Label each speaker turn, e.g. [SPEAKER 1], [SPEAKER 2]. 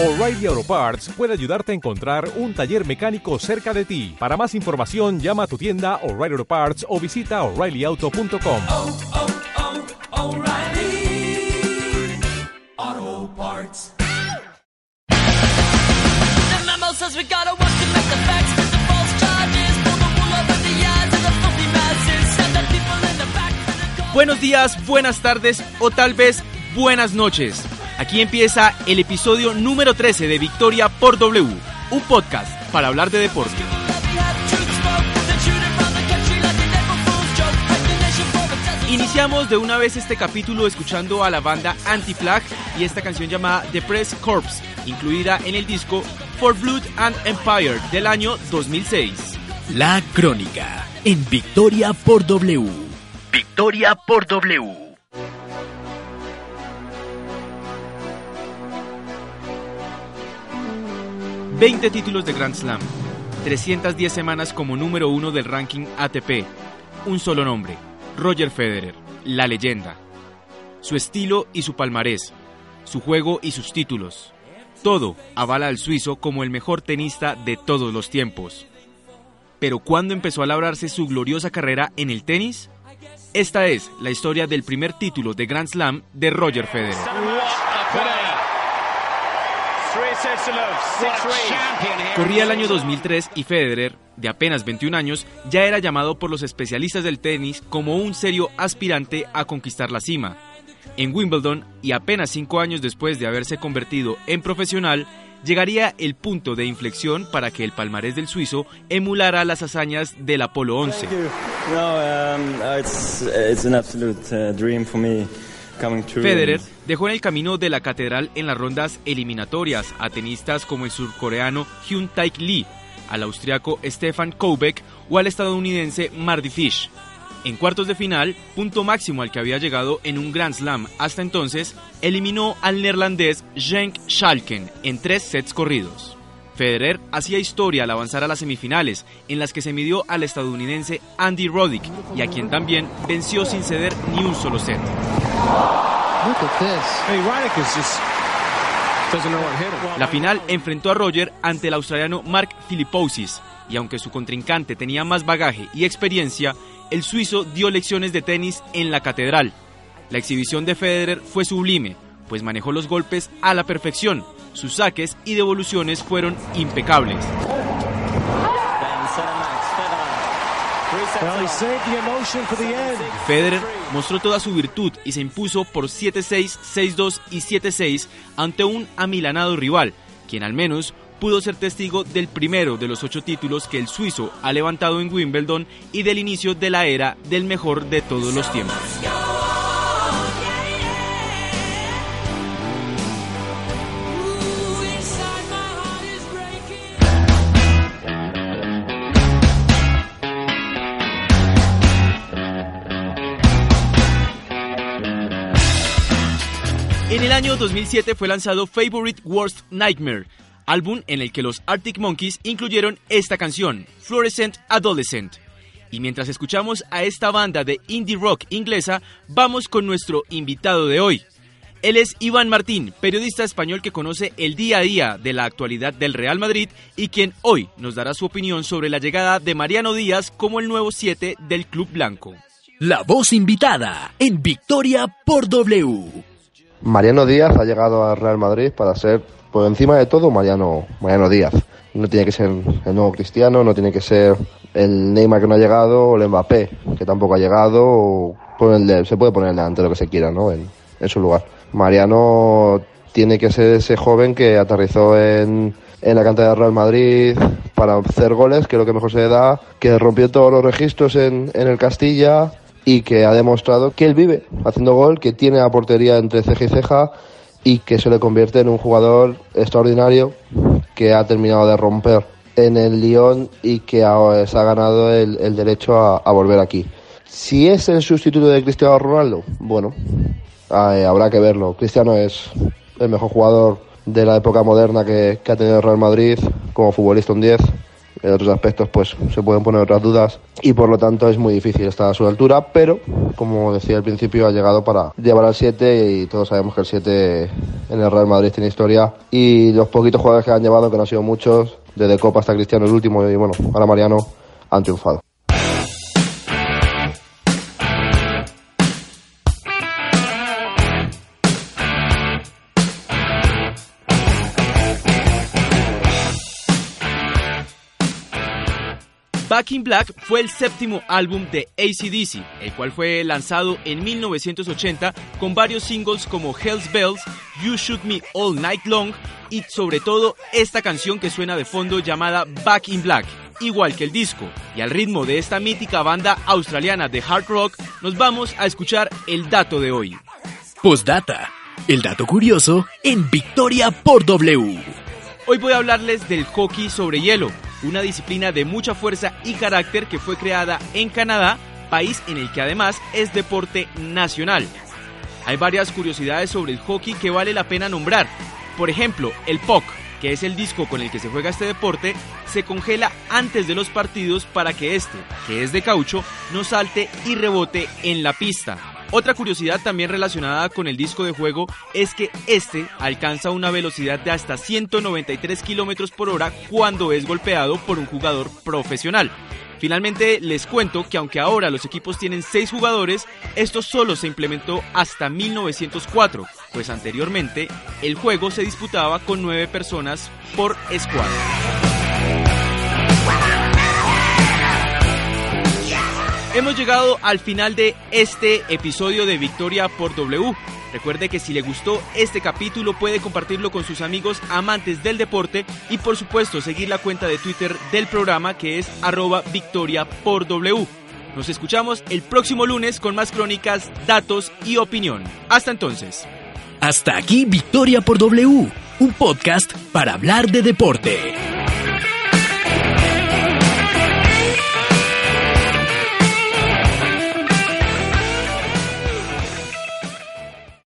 [SPEAKER 1] O'Reilly Auto Parts puede ayudarte a encontrar un taller mecánico cerca de ti. Para más información, llama a tu tienda O'Reilly Auto Parts o visita oreillyauto.com.
[SPEAKER 2] oh, oh,
[SPEAKER 3] cold.
[SPEAKER 4] Buenos días, buenas tardes o tal vez buenas noches. Aquí empieza el episodio número 13 de Victoria por W, un podcast para hablar de deporte. Iniciamos de una vez este capítulo escuchando a la banda Anti-Flag y esta canción llamada The Press Corps, incluida en el disco For Blood and Empire del año 2006.
[SPEAKER 5] La Crónica en Victoria por W. Victoria por W.
[SPEAKER 4] 20 títulos de Grand Slam, 310 semanas como número uno del ranking ATP, un solo nombre, Roger Federer, la leyenda. Su estilo y su palmarés, su juego y sus títulos. Todo avala al suizo como el mejor tenista de todos los tiempos. Pero ¿cuándo empezó a labrarse su gloriosa carrera en el tenis? Esta es la historia del primer título de Grand Slam de Roger Federer. Corría el año 2003 y Federer, de apenas 21 años, ya era llamado por los especialistas del tenis como un serio aspirante a conquistar la cima. En Wimbledon, y apenas cinco años después de haberse convertido en profesional, llegaría el punto de inflexión para que el palmarés del suizo emulara las hazañas del Apolo 11.
[SPEAKER 6] No, um, uh, it's it's an absolute dream for me coming true.
[SPEAKER 4] Federer dejó en el camino de la catedral en las rondas eliminatorias a tenistas como el surcoreano Hyun Taek Lee, al austriaco Stefan Koubek o al estadounidense Mardy Fish. En cuartos de final, punto máximo al que había llegado en un Grand Slam hasta entonces, eliminó al neerlandés Genk Schalken en tres sets corridos. Federer hacía historia al avanzar a las semifinales, en las que se midió al estadounidense Andy Roddick y a quien también venció sin ceder ni un solo set. La final enfrentó a Roger ante el australiano Mark Philippoussis y aunque su contrincante tenía más bagaje y experiencia, el suizo dio lecciones de tenis en la catedral. La exhibición de Federer fue sublime, pues manejó los golpes a la perfección. Sus saques y devoluciones fueron impecables.
[SPEAKER 6] Federer
[SPEAKER 4] mostró toda su virtud y se impuso por 7-6, 6-2 y 7-6 ante un amilanado rival, quien al menos pudo ser testigo del primero de los ocho títulos que el suizo ha levantado en Wimbledon y del inicio de la era del mejor de todos los tiempos. En el año 2007 fue lanzado Favorite Worst Nightmare, álbum en el que los Arctic Monkeys incluyeron esta canción, Fluorescent Adolescent. Y mientras escuchamos a esta banda de indie rock inglesa, vamos con nuestro invitado de hoy. Él es Iván Martín, periodista español que conoce el día a día de la actualidad del Real Madrid y quien hoy nos dará su opinión sobre la llegada de Mariano Díaz como el nuevo 7 del Club Blanco.
[SPEAKER 5] La voz invitada en Victoria por W.
[SPEAKER 7] Mariano Díaz ha llegado al Real Madrid para ser, por encima de todo, Mariano, Mariano Díaz. No tiene que ser el nuevo Cristiano, no tiene que ser el Neymar que no ha llegado, o el Mbappé, que tampoco ha llegado, o ponerle- se puede poner delante lo que se quiera, ¿no? En, en su lugar. Mariano tiene que ser ese joven que aterrizó en, en la cantera del Real Madrid para hacer goles, que es lo que mejor se le da, que rompió todos los registros en, en el Castilla y que ha demostrado que él vive haciendo gol, que tiene la portería entre ceja y ceja y que se le convierte en un jugador extraordinario que ha terminado de romper en el Lyon y que ahora se ha ganado el, el derecho a, volver aquí. Si es el sustituto de Cristiano Ronaldo, bueno, eh, habrá que verlo. Cristiano es el mejor jugador de la época moderna que, que ha tenido el Real Madrid como futbolista un 10 En otros aspectos, pues se pueden poner otras dudas y por lo tanto es muy difícil estar a su altura, pero como decía al principio, ha llegado para llevar al 7 y todos sabemos que el 7 en el Real Madrid tiene historia y los poquitos jugadores que han llevado, que no han sido muchos, desde Copa hasta Cristiano el último y bueno, ahora Mariano, han triunfado.
[SPEAKER 4] Back in Black fue el séptimo álbum de ACDC, el cual fue lanzado en 1980 con varios singles como Hell's Bells, You Shoot Me All Night Long y sobre todo esta canción que suena de fondo llamada Back in Black. Igual que el disco, y al ritmo de esta mítica banda australiana de hard rock, nos vamos a escuchar el dato de hoy.
[SPEAKER 5] Postdata. El dato curioso en Victoria por W.
[SPEAKER 4] Hoy voy a hablarles del hockey sobre hielo, una disciplina de mucha fuerza y carácter que fue creada en Canadá, país en el que además es deporte nacional. Hay varias curiosidades sobre el hockey que vale la pena nombrar. Por ejemplo, el puck, que es el disco con el que se juega este deporte, se congela antes de los partidos para que este, que es de caucho, no salte y rebote en la pista. Otra curiosidad también relacionada con el disco de juego es que este alcanza una velocidad de hasta 193 kilómetros por hora cuando es golpeado por un jugador profesional. Finalmente les cuento que aunque ahora los equipos tienen 6 jugadores, esto solo se implementó hasta 1904, pues anteriormente el juego se disputaba con 9 personas por escuadra. Hemos llegado al final de este episodio de Victoria por W. Recuerde que si le gustó este capítulo puede compartirlo con sus amigos amantes del deporte y por supuesto seguir la cuenta de Twitter del programa que es arroba Victoria por W. Nos escuchamos el próximo lunes con más crónicas, datos y opinión. Hasta entonces.
[SPEAKER 5] Hasta aquí Victoria por W, un podcast para hablar de deporte.